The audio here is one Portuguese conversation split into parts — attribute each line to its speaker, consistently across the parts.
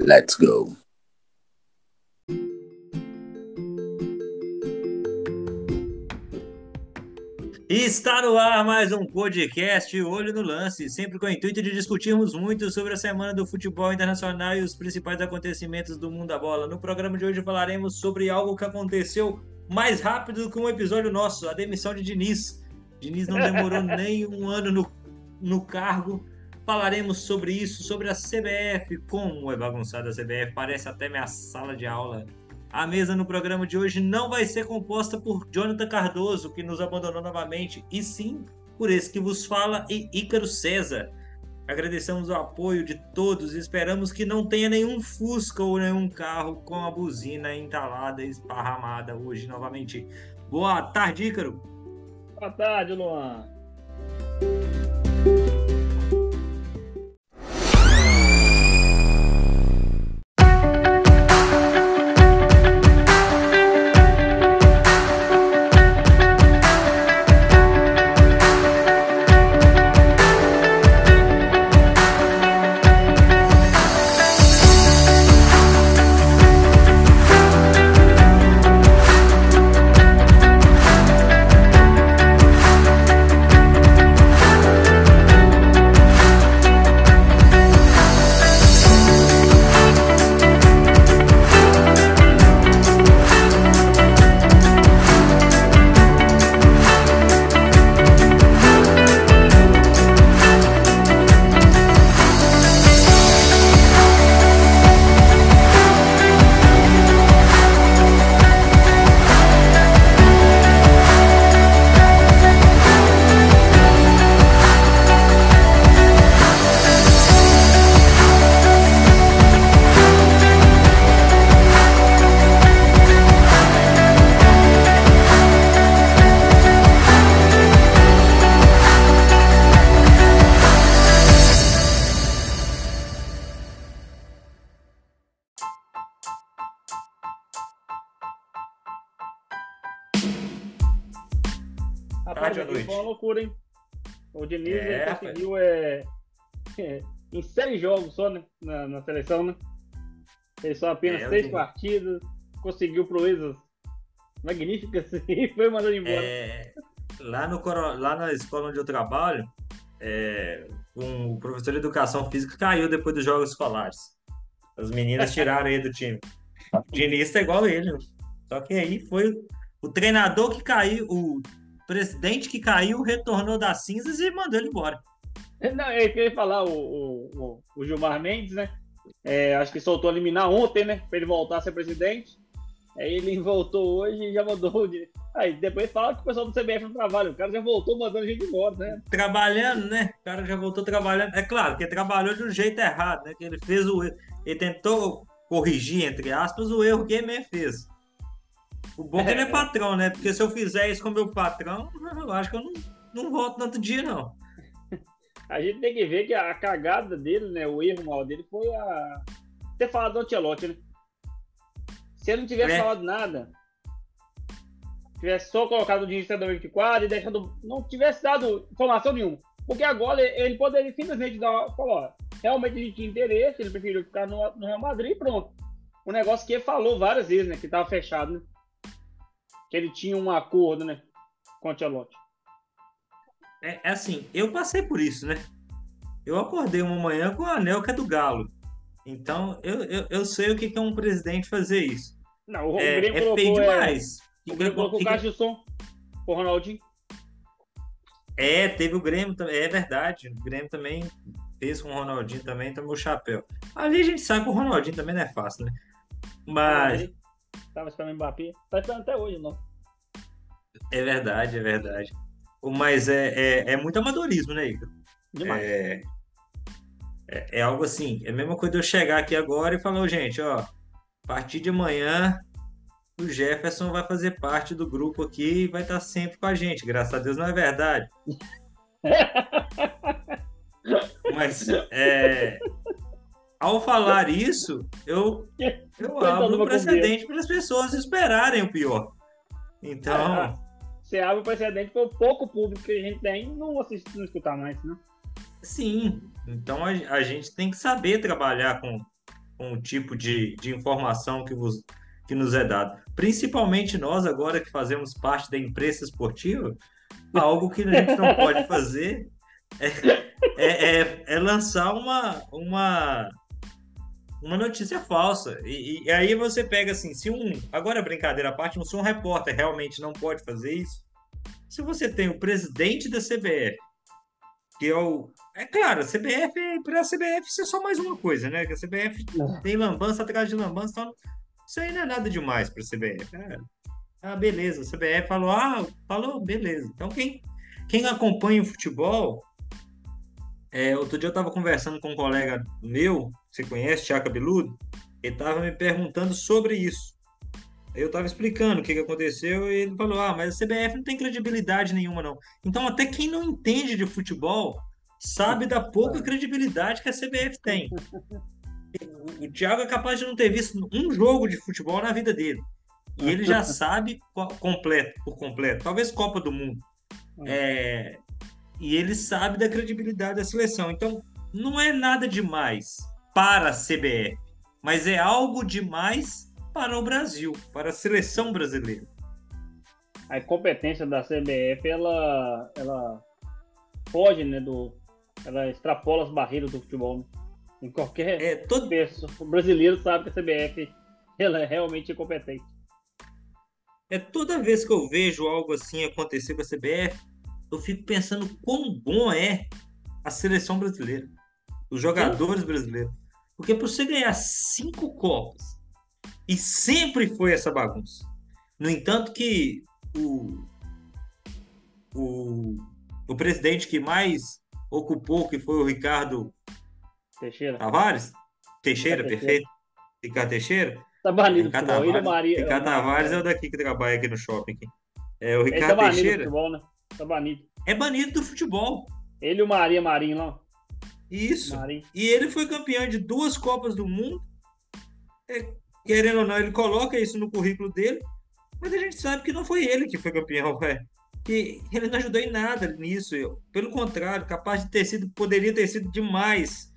Speaker 1: Let's go.
Speaker 2: Está no ar mais um podcast Olho no Lance, sempre com o intuito de discutirmos muito sobre a semana do futebol internacional e os principais acontecimentos do mundo da bola. No programa de hoje falaremos sobre algo que aconteceu mais rápido do que um episódio nosso, a demissão de Diniz. Diniz não demorou nem um ano no, no cargo. Falaremos sobre isso, sobre a CBF, como é bagunçada a CBF, parece até minha sala de aula. A mesa no programa de hoje não vai ser composta por Jonathan Cardoso, que nos abandonou novamente, e sim por esse que vos fala e Ícaro César. Agradecemos o apoio de todos e esperamos que não tenha nenhum Fusca ou nenhum carro com a buzina entalada e esparramada hoje novamente. Boa tarde, Ícaro.
Speaker 3: Boa tarde, Luan. Uma loucura, hein? O Diniz
Speaker 2: É,
Speaker 3: ele conseguiu é, é, em seis jogos só né, na, na seleção, né? Fez só apenas
Speaker 2: É, o
Speaker 3: seis
Speaker 2: Diniz.
Speaker 3: partidas, conseguiu proezas magníficas e foi mandado embora.
Speaker 2: É, lá, no, lá na escola onde eu trabalho, é, um professor de educação física caiu depois dos jogos escolares. As meninas tiraram ele do time. O Diniz tá igual ele. Só que aí foi o treinador que caiu, o presidente que caiu, retornou das cinzas e mandou ele embora.
Speaker 3: Não, é eu ia falar, o, o, o- Gilmar Mendes, né? É, acho que soltou a liminar ontem, né? Pra ele voltar a ser presidente. Aí ele voltou hoje e já mandou. Aí depois fala que o pessoal do CBF não trabalha. O cara já voltou mandando gente embora, né?
Speaker 2: Trabalhando, né? O cara já voltou trabalhando. É claro que trabalhou de um jeito errado, né? Que ele fez o. Ele tentou corrigir, entre aspas, o erro que ele fez. O bom é que ele é patrão, né? Porque se eu fizer isso com o meu patrão, eu acho que eu não, não volto no outro dia, não.
Speaker 3: A gente tem que ver que a cagada dele, né? O erro mal dele foi a ter falado do Ancelotti, né? Se ele não tivesse
Speaker 2: É.
Speaker 3: falado nada, tivesse só colocado o Diniz até 2024 e deixado. Não tivesse dado informação nenhuma. Porque agora ele poderia simplesmente dar, falar, ó, realmente ele tinha interesse, ele preferiu ficar no, no Real Madrid e pronto. O negócio que ele falou várias vezes, né? Que tava fechado, né? Que ele tinha um acordo, né? Com o Ancelotti.
Speaker 2: É, é assim, eu passei por isso, né? Eu acordei uma manhã com a anel que é do Galo. Então, eu, eu, eu sei o que é um presidente fazer isso.
Speaker 3: Não, o
Speaker 2: É,
Speaker 3: Grêmio
Speaker 2: é feio
Speaker 3: é,
Speaker 2: demais.
Speaker 3: o Grêmio colocou o Som, o Ronaldinho.
Speaker 2: É, teve o Grêmio também, é verdade. O Grêmio também fez com o Ronaldinho também, tomou o chapéu. Ali a gente sabe que o Ronaldinho também não é fácil, né? Mas
Speaker 3: Ele Tava esperando o Mbappé. Tá esperando até hoje, não.
Speaker 2: é verdade, é verdade. Mas é, é, é muito amadorismo, né, Igor?
Speaker 3: Demais.
Speaker 2: É, é, é algo assim, é a mesma coisa de eu chegar aqui agora e falar, "Ô, gente, ó, a partir de amanhã o Jefferson vai fazer parte do grupo aqui e vai estar sempre com a gente. Graças a Deus não é verdade. Mas é, ao falar isso, eu, eu abro um precedente para as pessoas esperarem o pior. Então,
Speaker 3: Ah, Você abre o precedente para o pouco público que a gente tem não assistir, não escutar mais, né?
Speaker 2: sim. Então a, a gente tem que saber trabalhar com, com o tipo de, de informação que, vos, que nos é dado. Principalmente nós, agora que fazemos parte da imprensa esportiva, algo que a gente não pode fazer é, é, é, é lançar uma, uma, uma notícia falsa. E, e, aí você pega assim, se um. Agora, brincadeira à parte, se um repórter realmente não pode fazer isso, se você tem o presidente da CBF, que é o. É claro, a CBF, para a CBF, isso é só mais uma coisa, né? Que a CBF é. tem lambança atrás de lambança, então isso aí não é nada demais para a CBF. É, ah, beleza, a CBF falou, ah, falou, beleza. Então quem, quem acompanha o futebol é, outro dia eu estava conversando com um colega meu, você conhece, Tiago Cabeludo, ele estava me perguntando sobre isso. Eu estava explicando o que, que aconteceu e ele falou: Ah, mas a CBF não tem credibilidade nenhuma, não. Então, até quem não entende de futebol sabe da pouca credibilidade que a CBF tem. O, Thiago é capaz de não ter visto um jogo de futebol na vida dele. E ele já sabe completo, por completo. Talvez Copa do Mundo. É, e ele sabe da credibilidade da seleção. Então, não é nada demais para a CBF, mas é algo demais para o Brasil, para a seleção brasileira.
Speaker 3: A incompetência da CBF, ela, ela foge, né, do, ela extrapola as barreiras do futebol. Né? Em qualquer é, todo... pessoa, o brasileiro sabe que a CBF ela é realmente incompetente.
Speaker 2: É toda vez que eu vejo algo assim acontecer com a CBF, eu fico pensando quão bom é a seleção brasileira, os jogadores brasileiros. Porque para você ganhar cinco Copas, e sempre foi essa bagunça. No entanto, que o, o, o presidente que mais ocupou, que foi o Ricardo
Speaker 3: Teixeira.
Speaker 2: Tavares, Teixeira, Teixeira. perfeito. Ricardo Teixeira.
Speaker 3: Tá banido Ricardo Tavares,
Speaker 2: Maria, Ricardo Tavares é o daqui que trabalha aqui no shopping. Aqui. É o Ricardo tá Teixeira.
Speaker 3: Futebol, né? Tá banido.
Speaker 2: É banido do futebol.
Speaker 3: Ele e o Maria Marinho lá.
Speaker 2: Isso. E ele foi campeão de duas Copas do Mundo. É, querendo ou não, ele coloca isso no currículo dele. Mas a gente sabe que não foi ele que foi campeão, velho. Que ele não ajudou em nada nisso. Eu, pelo contrário, capaz de ter sido, poderia ter sido demais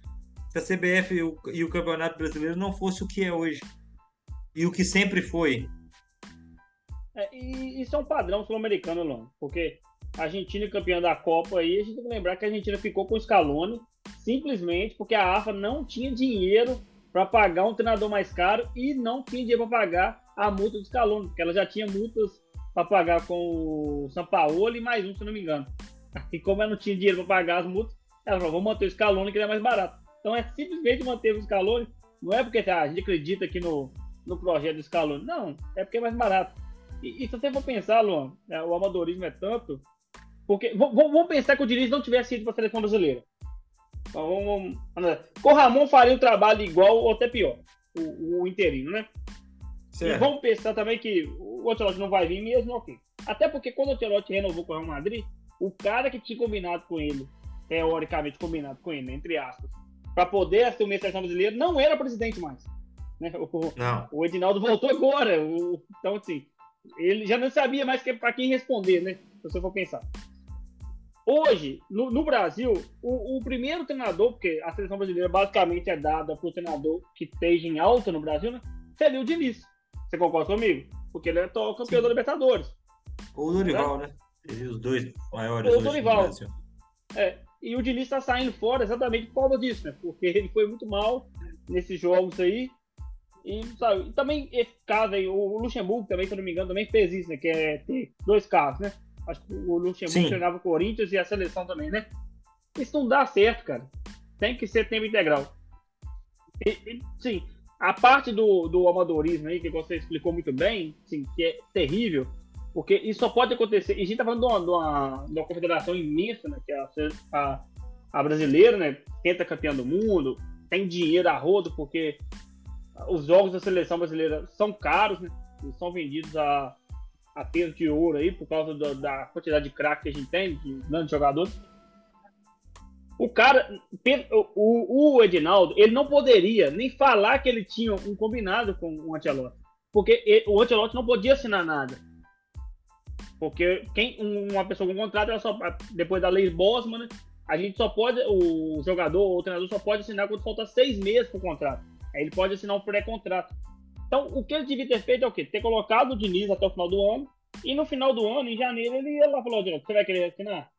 Speaker 2: se a CBF e o, e o Campeonato Brasileiro não fosse o que é hoje. E o que sempre foi.
Speaker 3: É, e isso é um padrão sul-americano, Lon, porque a Argentina é campeã da Copa aí, a gente tem que lembrar que a Argentina ficou com o Scaloni simplesmente porque a AFA não tinha dinheiro para pagar um treinador mais caro e não tinha dinheiro para pagar a multa do Scaloni, porque ela já tinha multas para pagar com o São Paulo e mais um, se não me engano. E como ela não tinha dinheiro para pagar as multas, ela falou, vamos manter o Scaloni que ele é mais barato. Então é simplesmente manter o Scaloni, não é porque ah, a gente acredita aqui no, no projeto do Scaloni, não, é porque é mais barato. E, e se você for pensar, Luan, é, o amadorismo é tanto porque vamos pensar que o Diniz não tivesse ido para a seleção brasileira. Então, vamos, vamos, com Ramon faria um trabalho igual ou até pior, o, o interino, né? Certo. E vamos pensar também que o Ancelotti não vai vir mesmo, ok. Até porque quando o Ancelotti renovou com o Real Madrid, o cara que tinha combinado com ele, teoricamente combinado com ele, entre aspas, para poder assumir a seleção brasileira, não era presidente mais. Né? O, não. o Edinaldo voltou agora. O, então, assim, ele já não sabia mais que, para quem responder, né? Se você for pensar. Hoje, no, no Brasil, o, o, primeiro treinador, porque a seleção brasileira basicamente é dada para o treinador que esteja em alta no Brasil, né? Seria o Diniz. Você concorda comigo? Porque ele é o campeão da Libertadores.
Speaker 2: Ou o Dorival, né? Seria os dois maiores. Ou o Dorival.
Speaker 3: É, e o Diniz está saindo fora exatamente por causa disso, né? Porque ele foi muito mal nesses jogos aí. E, sabe, e também esse caso aí, o Luxemburgo também, se eu não me engano, também fez isso, né? Que é ter dois casos, né? Acho que o Luxemburgo treinava o Corinthians e a seleção também, né? Isso não dá certo, cara. Tem que ser tempo integral. E, e, sim, a parte do, do amadorismo aí, que você explicou muito bem, sim, que é terrível, porque isso só pode acontecer. E a gente tá falando de uma, de uma, de uma confederação imensa, né? Que é a, a, a brasileira, né? Tenta campeã do mundo, tem dinheiro a rodo, porque os jogos da seleção brasileira são caros, né? Eles são vendidos a a peso de ouro aí, por causa do, da quantidade de craque que a gente tem, de grandes jogadores. O cara, o, o Edinaldo, ele não poderia nem falar que ele tinha um combinado com o Ancelotti. Porque ele, o Ancelotti não podia assinar nada. Porque quem, uma pessoa com contrato, ela só, depois da lei Bosman, a gente só pode, o jogador ou o treinador só pode assinar quando falta seis meses para o contrato. Aí ele pode assinar um pré-contrato. Então, o que ele devia ter feito é o quê? Ter colocado o Diniz até o final do ano. E no final do ano, em janeiro, ele ia lá e falou: você vai querer assinar?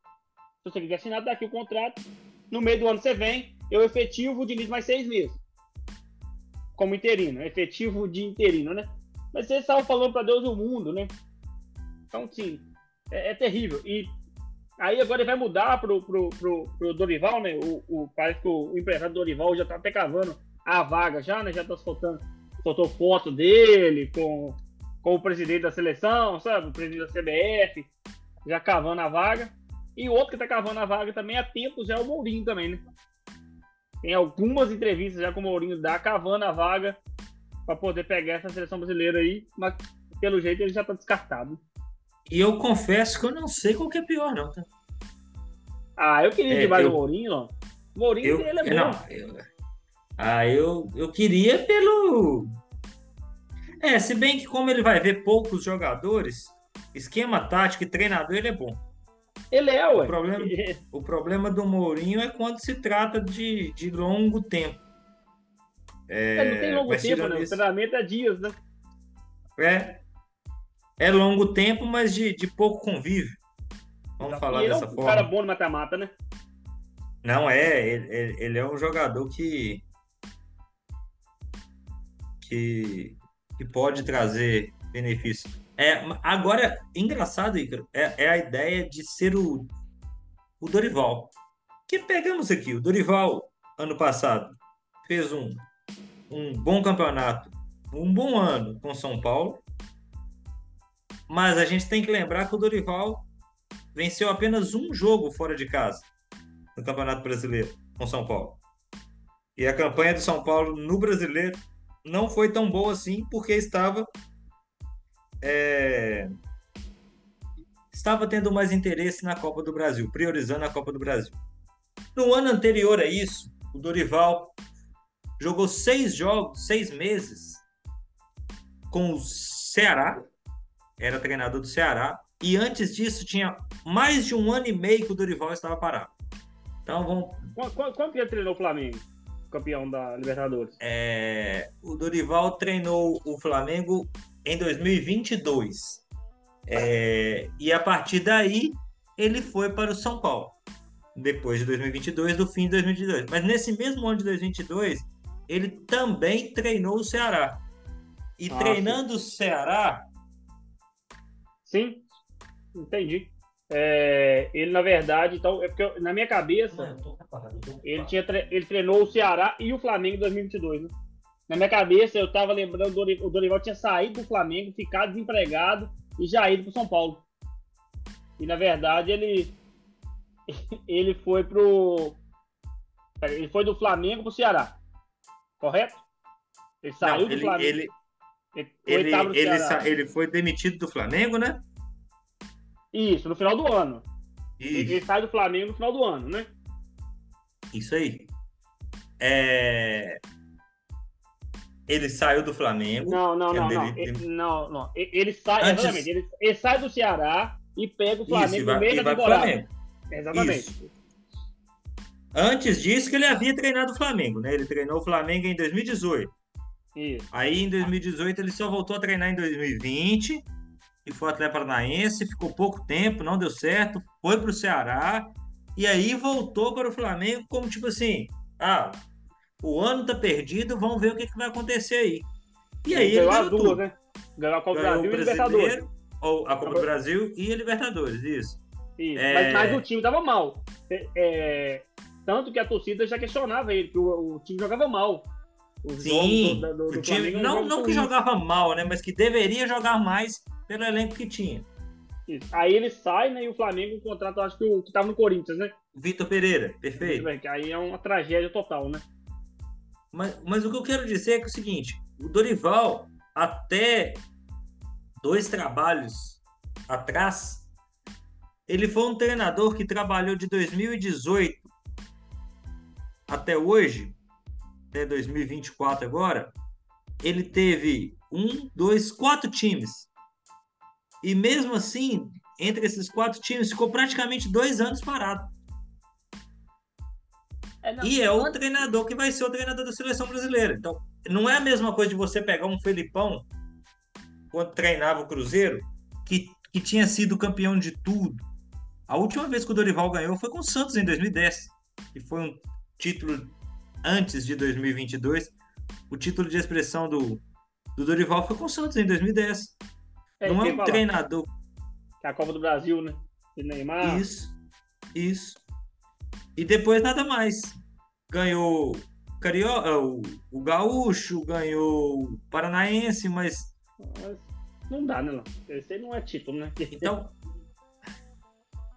Speaker 3: Se você quiser assinar, daqui o contrato. No meio do ano você vem, eu efetivo o Diniz mais seis meses. Como interino, efetivo de interino, né? Mas você estava falando para Deus e o mundo, né? Então, sim, é, é, terrível. E aí agora ele vai mudar pro, pro, pro, pro Dorival, né? O, o, parece que o, o empresário do Dorival já tá até cavando a vaga já, né? Já tá soltando soltou foto dele com, com o presidente da seleção, sabe? O presidente da CBF, já cavando a vaga. E o outro que tá cavando a vaga também há tempos é o Mourinho também, né? Tem algumas entrevistas já com o Mourinho dá cavando a vaga para poder pegar essa seleção brasileira aí, mas pelo jeito ele já tá descartado.
Speaker 2: E eu confesso que eu não sei qual que é pior, não, tá?
Speaker 3: Ah, eu queria é, demais eu... o Mourinho, ó. Mourinho, eu... ele é bom. Não,
Speaker 2: eu... Ah, eu, eu queria pelo. É, se bem que como ele vai ver poucos jogadores, esquema tático e treinador, ele é bom.
Speaker 3: Ele é, ué.
Speaker 2: O problema, o problema do Mourinho é quando se trata de, de longo tempo.
Speaker 3: É, é não tem longo tempo, né? O treinamento é dias, né?
Speaker 2: É. É longo tempo, mas de, de pouco convívio. Vamos falar dessa
Speaker 3: é um
Speaker 2: forma.
Speaker 3: cara bom no mata-mata, né?
Speaker 2: Não, é. Ele, ele é um jogador que que, que pode trazer benefício. É, agora, engraçado, Ícaro, é, é a ideia de ser o, o Dorival. Que pegamos aqui, o Dorival, ano passado, fez um, um bom campeonato, um bom ano com São Paulo, mas a gente tem que lembrar que o Dorival venceu apenas um jogo fora de casa no Campeonato Brasileiro com São Paulo. E a campanha do São Paulo no Brasileiro não foi tão boa assim, porque estava. É, estava tendo mais interesse na Copa do Brasil, priorizando a Copa do Brasil. No ano anterior a isso, o Dorival jogou seis jogos, seis meses com o Ceará, era treinador do Ceará, e antes disso tinha mais de um ano e meio que o Dorival estava parado. Então vamos.
Speaker 3: Quanto, quanto ele treinou o Flamengo? Campeão da Libertadores?
Speaker 2: É, o Dorival treinou o Flamengo em 2022. É, e a partir daí, ele foi para o São Paulo. Depois de 2022, do fim de 2022. Mas nesse mesmo ano de 2022, ele também treinou o Ceará. E ah, treinando sim. o Ceará.
Speaker 3: Sim, entendi. É, ele, na verdade, então, é porque na minha cabeça, ele, tinha, ele treinou o Ceará e o Flamengo em 2022. Né? Na minha cabeça, eu tava lembrando, o Dorival tinha saído do Flamengo, ficado desempregado e já ido pro São Paulo. E, na verdade, ele, ele foi pro. Ele foi do Flamengo pro Ceará. Correto?
Speaker 2: Ele saiu Não, do ele, Flamengo. Ele, ele, ele, ele, ele foi demitido do Flamengo, né?
Speaker 3: Isso, no final do ano. Isso. Ele sai do Flamengo no final do ano, né?
Speaker 2: Isso aí. É... Ele saiu do Flamengo.
Speaker 3: Não, não, não, não. Ele, não, não. Ele sai, Antes... exatamente. Ele, ele, sai do Ceará e pega o Flamengo Isso, no meio da temporada. Exatamente. Isso.
Speaker 2: Antes disso que ele havia treinado o Flamengo, né? Ele treinou o Flamengo em 2018. Isso. Aí em 2018 ele só voltou a treinar em 2020 e foi atleta paranaense, ficou pouco tempo, não deu certo, foi para o Ceará e aí voltou para o Flamengo como tipo assim, ah, o ano tá perdido, vamos ver o que, que vai acontecer aí. E aí
Speaker 3: ele ganhou duas, né? Ganhou a Copa do Brasil e Libertadores.
Speaker 2: Ou a Copa do Brasil e a Libertadores, isso.
Speaker 3: Isso, é... mas, mas, o time tava mal. É, é, tanto que a torcida já questionava ele, que o, o time jogava mal.
Speaker 2: Sim, do, do, do o time, não, não que jogava mal, né? Mas que deveria jogar mais pelo elenco que tinha.
Speaker 3: Isso. Aí ele sai, né? E o Flamengo contrata, acho que o que tava no Corinthians, né?
Speaker 2: Vitor Pereira, perfeito.
Speaker 3: Bem, aí é uma tragédia total, né?
Speaker 2: Mas, mas o que eu quero dizer é, que é o seguinte: o Dorival, até dois trabalhos atrás, ele foi um treinador que trabalhou de 2018 até hoje, até 2024 agora. Ele teve um, dois, quatro times e mesmo assim, entre esses quatro times, ficou praticamente dois anos parado. É, e é o treinador que vai ser o treinador da seleção brasileira. Então, não é a mesma coisa de você pegar um Felipão, quando treinava o Cruzeiro, que, que tinha sido campeão de tudo. A última vez que o Dorival ganhou foi com o Santos em 2010, e foi um título antes de 2022. O título de expressão do, do Dorival foi com o Santos em 2010. É, não é um treinador.
Speaker 3: Que é a Copa do Brasil, né? De Neymar.
Speaker 2: Isso, isso. E depois nada mais. Ganhou Carioca, é, o, o Gaúcho, ganhou o Paranaense, mas.
Speaker 3: Não dá, né? Esse não é título, né?
Speaker 2: Então,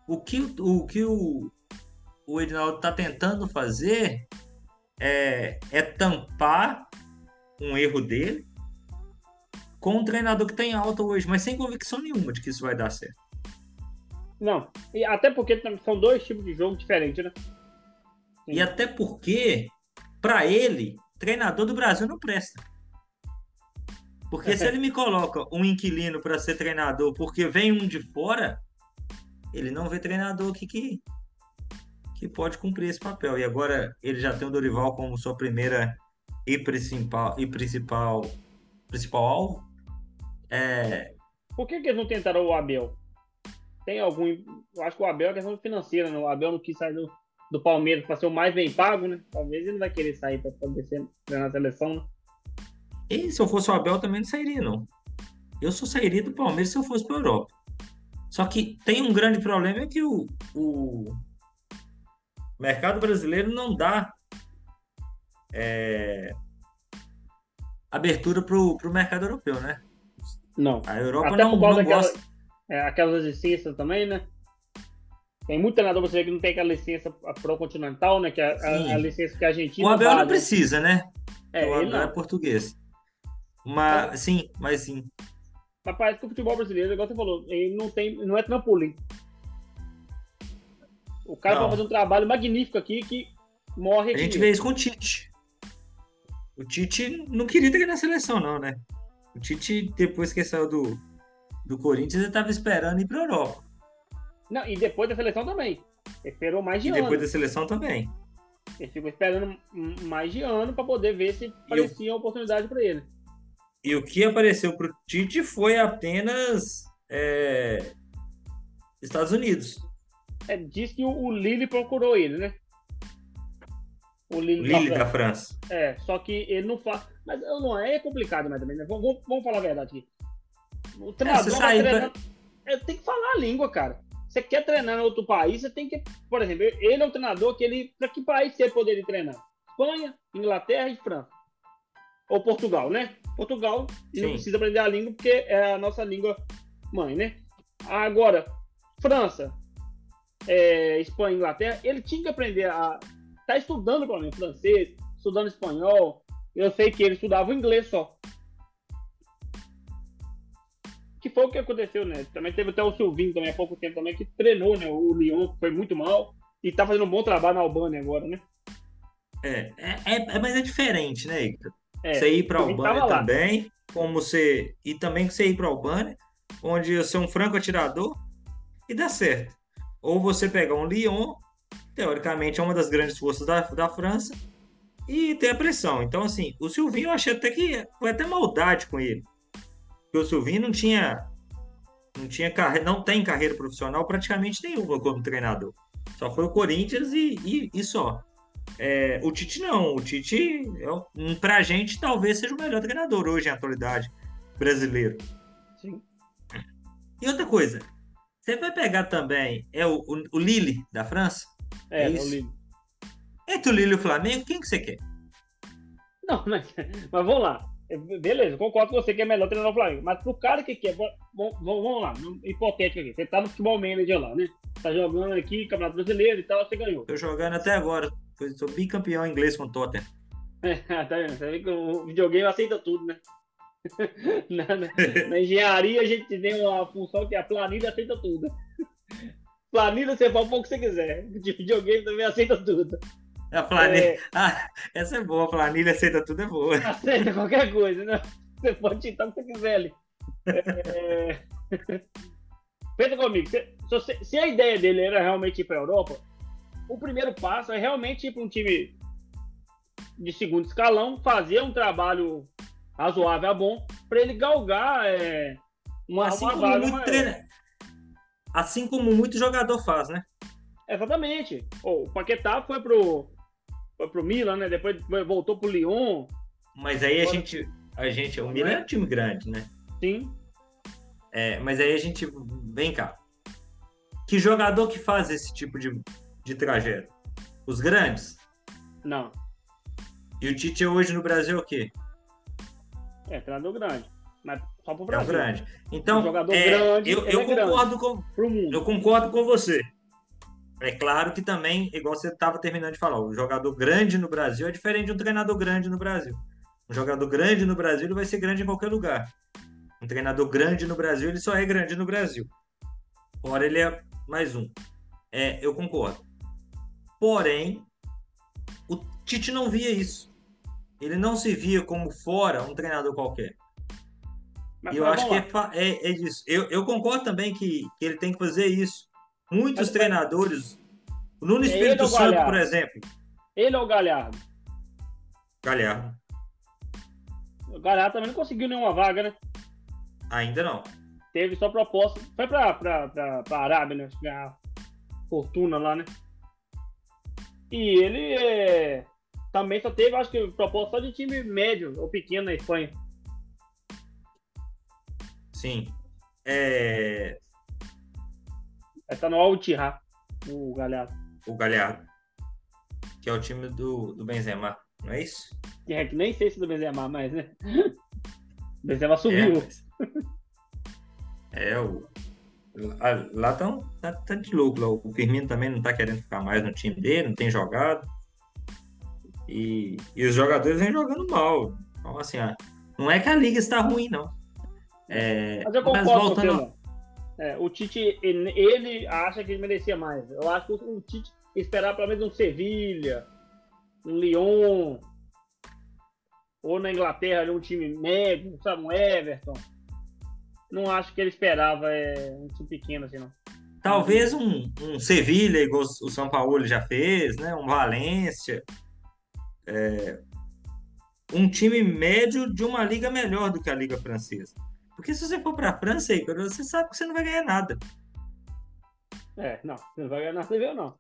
Speaker 2: o que o, que o, o Edinaldo está tentando fazer é, é tampar um erro dele com um treinador que tem alta hoje, mas sem convicção nenhuma de que isso vai dar certo.
Speaker 3: Não, e até porque são dois tipos de jogo diferentes, né?
Speaker 2: Sim. E até porque, para ele, treinador do Brasil não presta. Porque se ele me coloca um inquilino para ser treinador porque vem um de fora, ele não vê treinador aqui que, que pode cumprir esse papel. E agora ele já tem o Dorival como sua primeira e principal, e principal, principal alvo. É...
Speaker 3: Por que, que eles não tentaram o Abel? Tem algum. Eu acho que o Abel é questão financeira, né? O Abel não quis sair do, do Palmeiras para ser o mais bem pago, né? Talvez ele não vai querer sair para poder ser na seleção, né?
Speaker 2: E se eu fosse o Abel também não sairia, não. Eu só sairia do Palmeiras se eu fosse para Europa. Só que tem um grande problema é que o, o mercado brasileiro não dá é, abertura para o mercado europeu, né?
Speaker 3: Não.
Speaker 2: A Europa Até não, por causa não daquela, gosta.
Speaker 3: É, aquelas licenças também, né? Tem muito treinador você que não tem aquela licença pro continental, né? Que é a, a, licença que a Argentina.
Speaker 2: O Abel não precisa, né? É, o Abel é português. Mas, é. sim, mas sim.
Speaker 3: Mas parece que o futebol brasileiro, igual você falou, ele não tem, não é trampolim. O cara vai fazer um trabalho magnífico aqui que morre.
Speaker 2: A gente vê isso com o Tite. O Tite não queria ter na seleção, não, né? O Tite, depois que saiu do, do Corinthians, ele estava esperando ir para Europa.
Speaker 3: Não, e depois da seleção também. Ele esperou mais de
Speaker 2: e
Speaker 3: ano.
Speaker 2: E depois da seleção também.
Speaker 3: Ele ficou esperando mais de ano para poder ver se parecia uma oportunidade para ele.
Speaker 2: E o que apareceu para o Tite foi apenas é, Estados Unidos.
Speaker 3: É, diz que o, o Lille procurou ele, né?
Speaker 2: O Lille, Lille da, França.
Speaker 3: da, França. É, só que ele não faz. Mas não é complicado mais também, né? Vamos, vamos falar a verdade aqui. O treinador é, vai treinar... pra... tem que falar a língua, cara. Você quer treinar em outro país, você tem que. Por exemplo, ele é um treinador que ele. Para que país você poderia treinar? Espanha, Inglaterra e França. Ou Portugal, né? Portugal Sim. não precisa aprender a língua porque é a nossa língua mãe, né? Agora, França, é, Espanha, Inglaterra, ele tinha que aprender a. Tá estudando, pelo menos, francês, estudando espanhol. Eu sei que ele estudava inglês só. Que foi o que aconteceu, né? Também teve até o Silvinho também há pouco tempo também, que treinou, né? O Lyon, foi muito mal. E tá fazendo um bom trabalho na Albânia agora, né?
Speaker 2: É, é, é mas é diferente, né, Hector? É, você ir para a Albânia também, como você. E também você ir para a Albânia, onde você é um franco atirador e dá certo. Ou você pegar um Lyon, teoricamente é uma das grandes forças da, da França, e tem a pressão. Então, assim, o Silvinho eu achei até que foi até maldade com ele. Porque o Silvinho não tinha. Não tinha carreira, não tem carreira profissional praticamente nenhuma como treinador. Só foi o Corinthians e, e, e só. É, o Tite não. O Tite, é, pra gente, talvez seja o melhor treinador hoje, em atualidade, brasileiro.
Speaker 3: Sim.
Speaker 2: E outra coisa, você vai pegar também é o, o, o Lille da França?
Speaker 3: É, é, é o Lille.
Speaker 2: Entre o Lille e o Flamengo, quem que você quer?
Speaker 3: Não, mas, mas vamos lá. Beleza, concordo com você que é melhor treinar o Flamengo. Mas pro cara que quer. Vamos, lá, hipotético aqui. Você tá no futebol manager lá, né? Tá jogando aqui, Campeonato Brasileiro e tal, você ganhou.
Speaker 2: Tô jogando até agora. Sou bicampeão inglês com o Tottenham.
Speaker 3: tá vendo? Você vê que o videogame aceita tudo, né? na, na, na, engenharia a gente tem uma função que a planilha aceita tudo. Planilha você fala o que você quiser. De videogame também aceita tudo.
Speaker 2: A planilha. É... Ah, essa é boa, a planilha aceita tudo, é boa.
Speaker 3: Aceita qualquer coisa, né? Você pode digitar o que você quiser ali. É... Pensa comigo, se, se, se, a ideia dele era realmente ir para a Europa, o primeiro passo é realmente ir para um time de segundo escalão, fazer um trabalho razoável bom, para ele galgar é, uma,
Speaker 2: assim
Speaker 3: uma
Speaker 2: como
Speaker 3: vaga
Speaker 2: muito treina... Assim como muito jogador faz, né?
Speaker 3: Exatamente. O Paquetá foi pro, foi pro Milan, né? Depois voltou pro Lyon.
Speaker 2: Mas aí a gente, a gente, o Milan é um time grande, né?
Speaker 3: Sim.
Speaker 2: É, mas aí a gente, vem cá. Que jogador que faz esse tipo de, de trajeto? Os grandes?
Speaker 3: Não.
Speaker 2: E o Tite hoje no Brasil é o quê?
Speaker 3: É, treinador grande. Mas só pro
Speaker 2: É um
Speaker 3: Brasil.
Speaker 2: grande. Então,
Speaker 3: Um jogador
Speaker 2: é,
Speaker 3: grande,
Speaker 2: eu, eu
Speaker 3: é grande.
Speaker 2: concordo com,
Speaker 3: Pro mundo.
Speaker 2: eu concordo com você. É claro que também, igual você estava terminando de falar, o jogador grande no Brasil é diferente de um treinador grande no Brasil. Um jogador grande no Brasil ele vai ser grande em qualquer lugar. Um treinador grande no Brasil ele só é grande no Brasil. Fora ele é mais um. É, eu concordo. Porém, o Tite não via isso. Ele não se via como fora um treinador qualquer.
Speaker 3: Mas,
Speaker 2: E eu acho que é, fa- é, é disso. Eu, eu concordo também que, que ele tem que fazer isso. Muitos treinadores. O Nuno Espírito Santo, por exemplo.
Speaker 3: Ele ou o Galhardo?
Speaker 2: Galhardo.
Speaker 3: O Galhardo também não conseguiu nenhuma vaga, né?
Speaker 2: Ainda não.
Speaker 3: Teve só proposta. Foi pra, pra, pra, pra Arábia, né? Ganhar fortuna lá, né? E ele é, também só teve, acho que, proposta só de time médio ou pequeno na Espanha.
Speaker 2: Sim. É,
Speaker 3: Estar no Al Ittihad, o Galhardo.
Speaker 2: o Galhardo. Que é o time do, do Benzema. Não é isso?
Speaker 3: É que nem sei se do Benzema mais, né? O Benzema
Speaker 2: É,
Speaker 3: subiu.
Speaker 2: mas- é o. Lá, tão, tá, tá de louco. Lá. O Firmino também não tá querendo ficar mais no time dele, não tem jogado. E, e os jogadores vêm jogando mal. Então, assim, ah, não é que a liga está ruim, não. É,
Speaker 3: Mas eu
Speaker 2: mas
Speaker 3: concordo com
Speaker 2: voltando.
Speaker 3: É, o Tite, ele, acha que ele merecia mais. Eu acho que o Tite esperar pelo menos um Sevilha, um Lyon, ou na Inglaterra um time médio, sabe, um Everton. Não acho que ele esperava é, um time pequeno assim, não.
Speaker 2: Talvez um, um Sevilha, igual o São Paulo já fez, né? Um Valência. É, um time médio de uma liga melhor do que a liga francesa. Porque se você for para a França, Igor, você sabe que você não vai ganhar nada.
Speaker 3: É, não, você não vai ganhar nada viu, não.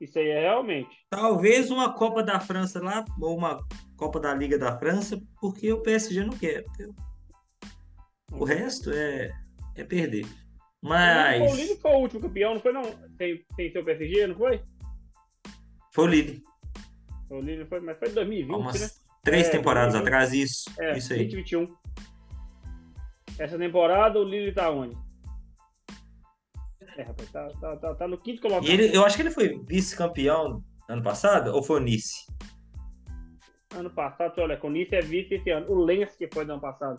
Speaker 3: Isso aí é realmente.
Speaker 2: Talvez uma Copa da França lá, ou uma Copa da Liga da França, porque o PSG não quer. entendeu? O resto é, é perder.
Speaker 3: O
Speaker 2: Mas
Speaker 3: Lille foi o último campeão, não foi não? Tem, tem seu PSG, não foi?
Speaker 2: foi o líder.
Speaker 3: O Lille foi, mas foi em 2020,
Speaker 2: Há umas
Speaker 3: né?
Speaker 2: três
Speaker 3: É,
Speaker 2: temporadas
Speaker 3: 2020.
Speaker 2: atrás, isso.
Speaker 3: É,
Speaker 2: isso aí.
Speaker 3: 2021. Essa temporada o Lille tá onde? É, rapaz, tá, tá, tá, tá no quinto colocado.
Speaker 2: E ele, eu acho que ele foi vice-campeão ano passado, ou foi o Nice?
Speaker 3: Ano passado, olha, com o Nice é vice esse ano. O Lens que foi do ano passado.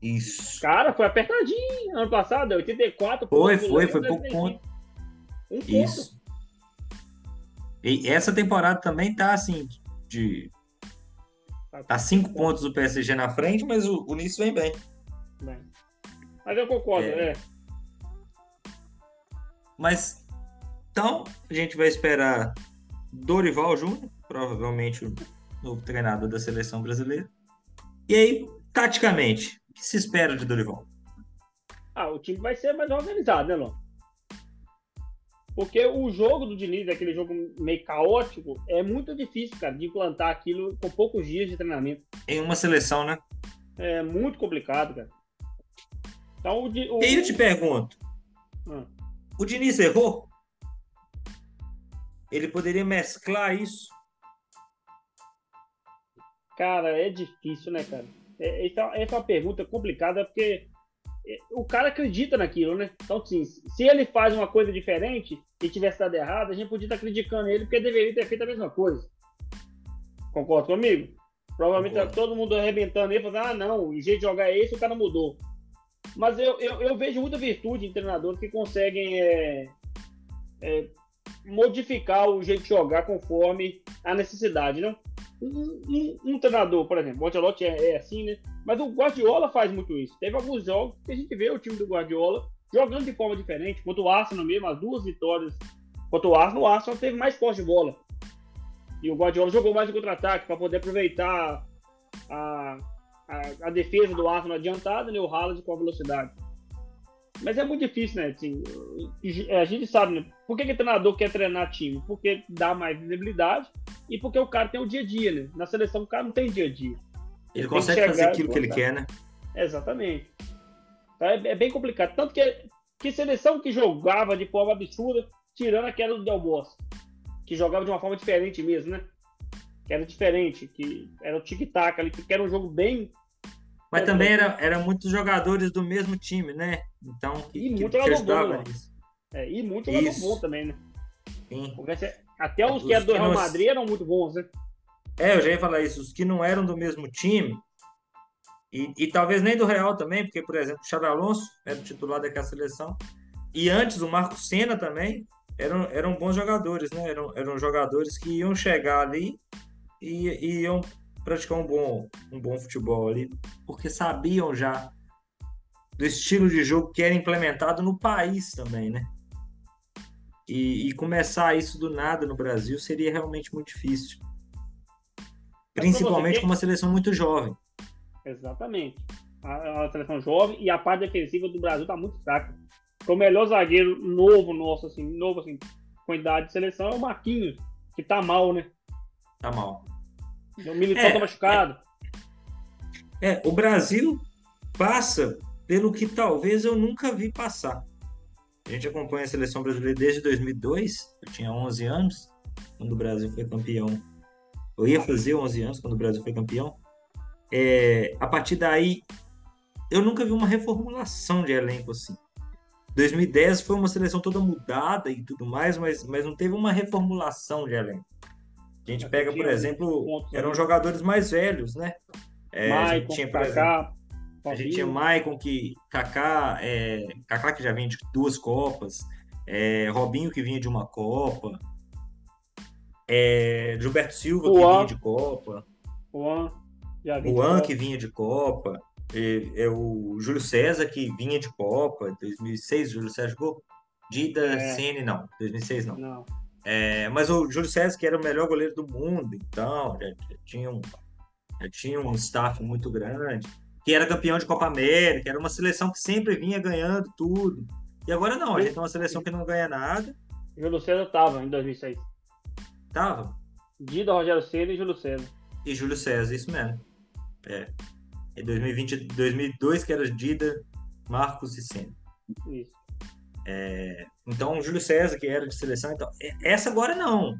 Speaker 2: Isso.
Speaker 3: Cara, foi apertadinho ano passado, 84
Speaker 2: Foi,
Speaker 3: pontos.
Speaker 2: foi, foi pouco
Speaker 3: 85.
Speaker 2: ponto.
Speaker 3: Um ponto.
Speaker 2: Isso. E essa temporada também tá assim, de. Tá cinco pontos do PSG na frente, mas o, o Nice vem bem.
Speaker 3: Bem. Mas eu concordo,
Speaker 2: É.
Speaker 3: é.
Speaker 2: Mas então a gente vai esperar Dorival Júnior, provavelmente o novo treinador da seleção brasileira. E aí, taticamente, o que se espera de Dorival?
Speaker 3: Ah, o time vai ser mais organizado, né, Lon? Porque o jogo do Diniz, aquele jogo meio caótico, é muito difícil, cara, de implantar aquilo com poucos dias de treinamento.
Speaker 2: Em uma seleção, né?
Speaker 3: É muito complicado, cara. Então, o, o,
Speaker 2: E aí eu te pergunto,
Speaker 3: Ah,
Speaker 2: o Diniz errou? Ele poderia mesclar isso?
Speaker 3: cara, é difícil, né, cara? É, essa, essa é uma pergunta complicada, porque o cara acredita naquilo, né? Então, assim, se ele faz uma coisa diferente e tivesse dado errado, a gente podia estar criticando ele porque deveria ter feito a mesma coisa. Concorda comigo? Provavelmente
Speaker 2: Concordo.
Speaker 3: todo mundo arrebentando ele, falando, ah, não, o jeito de jogar é esse, o cara mudou. Mas eu, eu, eu vejo muita virtude em treinadores que conseguem é, é, modificar o jeito de jogar conforme a necessidade, né? Um, um- treinador, por exemplo, o Ancelotti é, é assim, né? Mas o Guardiola faz muito isso. Teve alguns jogos que a gente vê o time do Guardiola jogando de forma diferente. Contra o Arsenal mesmo, as duas vitórias Contra o Arsenal, o Arsenal teve mais posse de bola. E o Guardiola jogou mais no contra-ataque para poder aproveitar a, a, a, defesa do Arsenal adiantada né, o Haaland com a velocidade. Mas é muito difícil, né? Assim, a gente sabe, né? Por que, que o treinador quer treinar time? Porque dá mais visibilidade e porque o cara tem o dia a dia, né? Na seleção o cara não tem dia a dia.
Speaker 2: Ele, ele consegue fazer aquilo que ele quer, né?
Speaker 3: Exatamente. Então é, é, bem complicado. Tanto que, que seleção que jogava de forma absurda, tirando aquela do Del Boss, que jogava de uma forma diferente mesmo, né? Que era diferente, que era o tic-tac ali, que era um jogo bem
Speaker 2: mas também era, era muitos jogadores do mesmo time, né? Então,
Speaker 3: que, e muito que, que bom, né? É, e muito jogador bom também, né? Sim. Até os, os que eram do Real Madrid eram muito bons, né?
Speaker 2: É, eu já ia falar isso. Os que não eram do mesmo time, e, e talvez nem do Real também, porque, por exemplo, o Xabi Alonso era o titular daquela seleção. E antes o Marco Senna também eram, eram bons jogadores, né? Eram, eram jogadores que iam chegar ali e, e iam praticar um bom, um bom futebol ali, porque sabiam já do estilo de jogo que era implementado no país também, né? E, e começar isso do nada no Brasil seria realmente muito difícil. Principalmente com uma seleção muito jovem.
Speaker 3: Exatamente. A, a, seleção jovem e a parte defensiva do Brasil tá muito fraca. O melhor zagueiro novo nosso, assim, novo, assim, com idade de seleção é o Marquinhos, que tá mal, né?
Speaker 2: Tá mal.
Speaker 3: O Militão é, tá machucado.
Speaker 2: É, o Brasil passa pelo que talvez eu nunca vi passar. A gente acompanha a seleção brasileira desde 2002, eu tinha 11 anos, quando o Brasil foi campeão. Eu ia fazer 11 anos quando o Brasil foi campeão. É, a partir daí, eu nunca vi uma reformulação de elenco assim. 2010 foi uma seleção toda mudada e tudo mais, mas, mas não teve uma reformulação de elenco. A gente pega, por exemplo, eram jogadores mais velhos, né?
Speaker 3: É, Maicon, a gente tinha, por Kaká, exemplo,
Speaker 2: a gente tinha Maicon, que Kaká, é, Kaká que já vinha de duas Copas, é, Robinho que vinha de uma Copa, é, Gilberto Silva que vinha de Copa,
Speaker 3: Juan,
Speaker 2: Juan que vinha de Copa, é, é, o Júlio César que vinha de Copa, 2006 Júlio César jogou, Dida é. Ceni não, 2006 não. Não. É, mas o Júlio César, que era o melhor goleiro do mundo, então, já, já, tinha um, já tinha um staff muito grande, que era campeão de Copa América, era uma seleção que sempre vinha ganhando tudo. E agora não, a gente tem uma seleção que não ganha nada.
Speaker 3: Júlio César estava em 2006.
Speaker 2: Tava?
Speaker 3: Dida, Rogério Ceni e Júlio César.
Speaker 2: E Júlio César, isso mesmo. É. Em 2020, 2002 que era Dida, Marcos e Ceni. Isso. É, então, Júlio César, que era de seleção, então, essa agora não.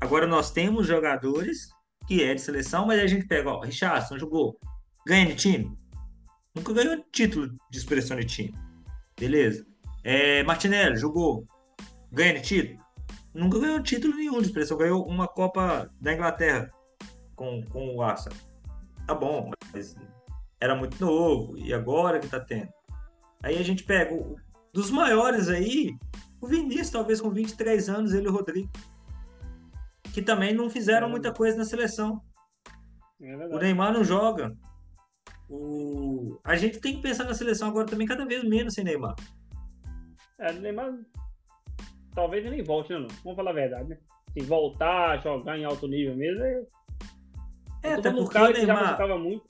Speaker 2: Agora nós temos jogadores que é de seleção, mas a gente pega, ó, Richardson jogou, ganha de time? Nunca ganhou título de expressão de time. Beleza. É, Martinelli jogou, ganha de título? Nunca ganhou título nenhum de expressão, ganhou uma Copa da Inglaterra com, com o Arsenal. Tá bom, mas era muito novo, e agora que tá tendo. Aí a gente pega o, dos maiores aí, o Vinícius, talvez com 23 anos, ele e o Rodrigo. Que também não fizeram muita coisa na seleção. É o Neymar não joga. O... A gente tem que pensar na seleção agora também cada vez menos sem Neymar.
Speaker 3: É, o Neymar talvez ele nem volte, né? Não? Vamos falar a verdade, né? Se voltar a jogar em alto nível mesmo, é.
Speaker 2: É, até porque o Neymar... já muito.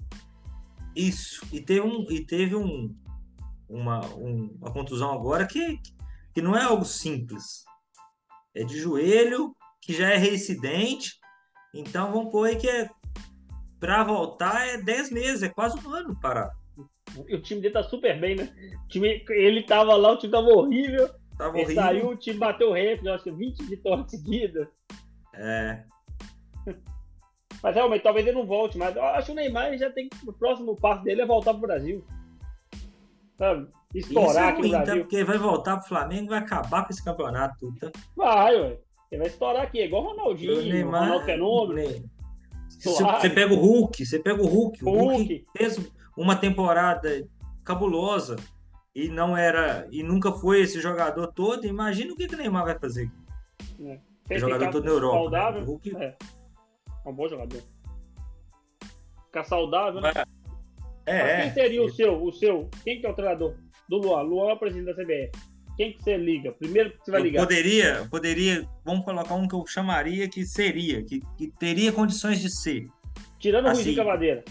Speaker 2: Isso. E teve um, e teve um, uma, um, uma contusão agora que, que não é algo simples. É de joelho, que já é reincidente. Então vamos pôr aí que é para voltar é 10 meses, é quase um ano parar.
Speaker 3: E o time dele tá super bem, né? O time, ele tava lá, o time tava horrível.
Speaker 2: Tava ele
Speaker 3: horrível. saiu, o time bateu o recorde, acho que 20 vitórias seguidas.
Speaker 2: É.
Speaker 3: Mas realmente, talvez ele não volte, mas eu acho que o Neymar já tem. O próximo passo dele é voltar pro Brasil sabe? Estourar
Speaker 2: é ruim, aqui no tá? Brasil. Tá? Porque vai voltar pro Flamengo e vai acabar com esse campeonato tudo, tá?
Speaker 3: Vai, ué. Ele vai estourar aqui, é igual o Ronaldinho, o Neymar, Ronaldo Fenômeno.
Speaker 2: Você pega o Hulk, você pega o Hulk, o Hulk, Hulk fez uma temporada cabulosa e não era e nunca foi esse jogador todo. Imagina o que, que o Neymar vai fazer. É. jogador todo na Europa. Né?
Speaker 3: Saudável, né? Hulk... é. é um bom jogador. Ficar saudável, né?
Speaker 2: É,
Speaker 3: quem seria o seu, o seu? Quem que é o treinador do Luan? Luan é o presidente da CBF. Quem que você liga? Primeiro que você vai
Speaker 2: Eu
Speaker 3: ligar.
Speaker 2: poderia, poderia, vamos colocar um que eu chamaria que seria, que, que teria condições de ser.
Speaker 3: Tirando o
Speaker 2: assim.
Speaker 3: Ruizinho Cavadeira.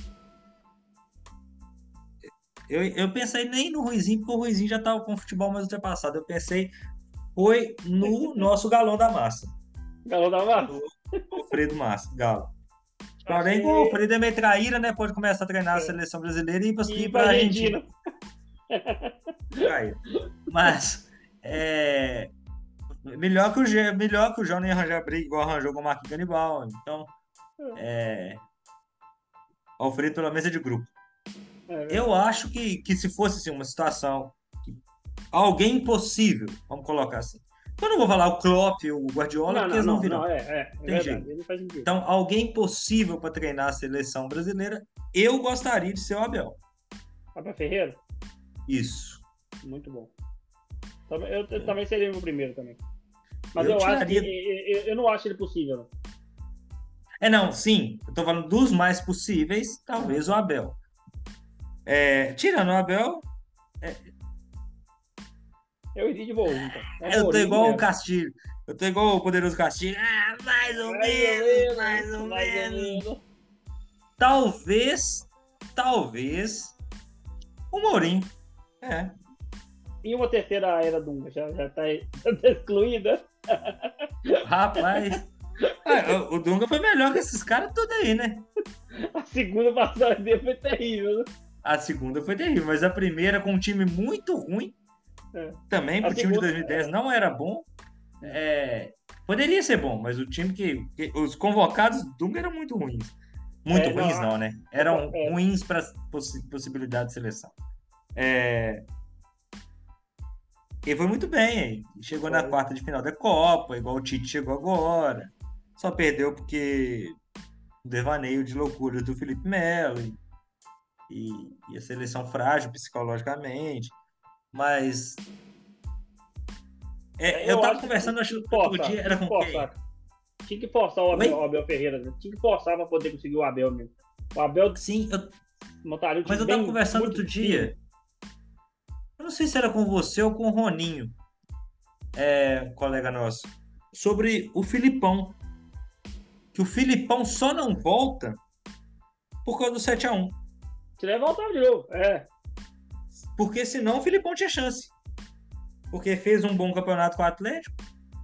Speaker 2: Eu, eu pensei nem no Ruizinho, porque o Ruizinho já estava com o futebol mais ultrapassado. Eu pensei, foi no nosso galão da massa,
Speaker 3: Galão da Massa.
Speaker 2: o Alfredo Massa, Galo. Porém, com o Alfredo é meio traíra, né? Pode começar a treinar a
Speaker 3: É.
Speaker 2: seleção brasileira e ir pra,
Speaker 3: E pra
Speaker 2: Argentina.
Speaker 3: Argentina.
Speaker 2: Mas, é. Melhor que o, melhor que o João ia arranjar briga igual arranjou com o Marquinhos Canibal. Então, é. Alfredo pela mesa de grupo.
Speaker 3: É,
Speaker 2: Eu acho que, que se fosse assim, uma situação alguém impossível, vamos colocar assim. Eu não vou falar o Klopp, o Guardiola,
Speaker 3: não,
Speaker 2: porque
Speaker 3: não,
Speaker 2: eles não,
Speaker 3: não,
Speaker 2: viram.
Speaker 3: não, é, é, é
Speaker 2: Tem
Speaker 3: verdade,
Speaker 2: jeito. Então, alguém possível para treinar a seleção brasileira, eu gostaria de ser o Abel.
Speaker 3: Abel Ferreira?
Speaker 2: Isso.
Speaker 3: Muito bom. Eu, eu também seria o meu primeiro também. Mas
Speaker 2: Eu
Speaker 3: eu, acho que eu, eu não acho ele possível. não.
Speaker 2: É, não, sim. Eu tô falando dos mais possíveis, talvez o Abel. É, tirando o Abel,
Speaker 3: Eu iria de Mourinho, então. É
Speaker 2: eu tô igual o
Speaker 3: mesmo.
Speaker 2: Castilho. Eu tô igual o poderoso Castilho. Ah, mais ou menos, mais ou menos. Talvez, talvez, o Mourinho. É.
Speaker 3: E uma terceira era Dunga, já, já tá, já tá excluída?
Speaker 2: Rapaz. é, o- o Dunga foi melhor que esses caras tudo aí, né?
Speaker 3: A segunda passada dele foi terrível. né?
Speaker 2: A segunda foi terrível, mas a primeira com um time muito ruim.
Speaker 3: É.
Speaker 2: Também,
Speaker 3: A
Speaker 2: pro time de
Speaker 3: segunda-
Speaker 2: 2010 não era bom. É, poderia ser bom, mas o time que, que- Os convocados do Dunga eram muito ruins. Muito
Speaker 3: É, não,
Speaker 2: ruins, não, né? Eram
Speaker 3: é.
Speaker 2: ruins para possibilidade de seleção. É, E foi muito bem, hein? Chegou na quarta de final da Copa, igual o Tite chegou agora. Só perdeu porque o devaneio de loucura do Felipe Melo e- e a seleção frágil psicologicamente. Mas. É,
Speaker 3: Eu
Speaker 2: eu tava conversando, acho que outro dia era com quem?
Speaker 3: Tinha que forçar o Abel, o Abel Ferreira, né? Tinha que forçar pra poder conseguir o Abel mesmo. O Abel
Speaker 2: Sim, eu
Speaker 3: montaria
Speaker 2: Mas eu tava
Speaker 3: bem-
Speaker 2: conversando outro dia. Eu não sei se era com você ou com o Roninho, é, colega nosso, sobre o Filipão. Que o Filipão só não volta por causa do 7x1.
Speaker 3: Se ele voltar de novo, é.
Speaker 2: Porque senão o Filipão tinha chance. Porque fez um bom campeonato com o Atlético,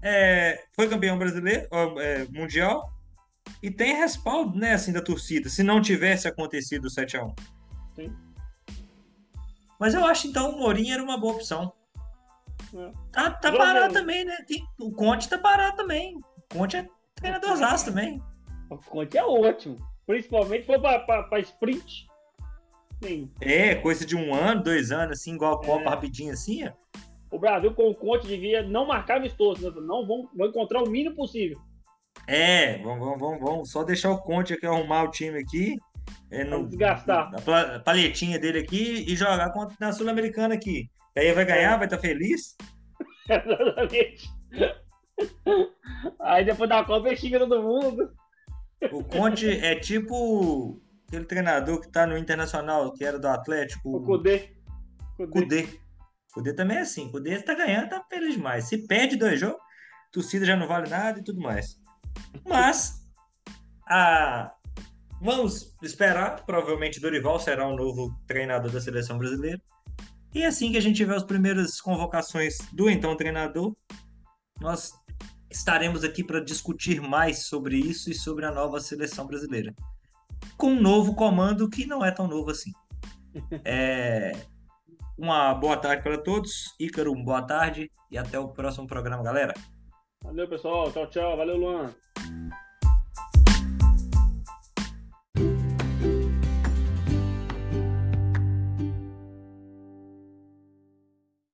Speaker 2: é, foi campeão brasileiro, é, mundial, e tem respaldo né, assim, da torcida, se não tivesse acontecido o 7x1.
Speaker 3: Sim.
Speaker 2: Mas eu acho então o Mourinho era uma boa opção.
Speaker 3: É.
Speaker 2: Tá, tá parado também, né? Tem- o Conte tá parado também. O Conte é treinadorzaço também.
Speaker 3: O Conte é ótimo. Principalmente pra, pra sprint. Sim.
Speaker 2: É, coisa de um ano, dois anos, assim, igual a Copa,
Speaker 3: É.
Speaker 2: rapidinho assim, ó.
Speaker 3: O Brasil com o Conte devia não marcar amistoso. Né? Não, vão, vão encontrar o mínimo possível.
Speaker 2: É, vamos, vamos, vamos, vamos só deixar o Conte aqui arrumar o time aqui. É, no,
Speaker 3: desgastar.
Speaker 2: A palhetinha dele aqui e jogar contra, na Sul-Americana aqui. Aí vai ganhar,
Speaker 3: É.
Speaker 2: vai estar feliz.
Speaker 3: Exatamente. Aí depois da Copa ele xinga todo mundo.
Speaker 2: O Conte é tipo aquele treinador que tá no Internacional, que era do Atlético.
Speaker 3: O. Kudê.
Speaker 2: Cudê. Cudê também é assim. Cudê tá ganhando, tá feliz demais. Se perde dois jogos, torcida já não vale nada e tudo mais. Mas, a... vamos esperar. Provavelmente Dorival será o novo treinador da seleção brasileira. E assim que a gente tiver as primeiras convocações do então treinador, nós estaremos aqui para discutir mais sobre isso e sobre a nova seleção brasileira. Com um novo comando que não é tão novo assim. É... Uma boa tarde para todos. Ícaro, boa tarde e até o próximo programa, galera.
Speaker 3: Valeu, pessoal. Tchau, tchau. Valeu, Luan.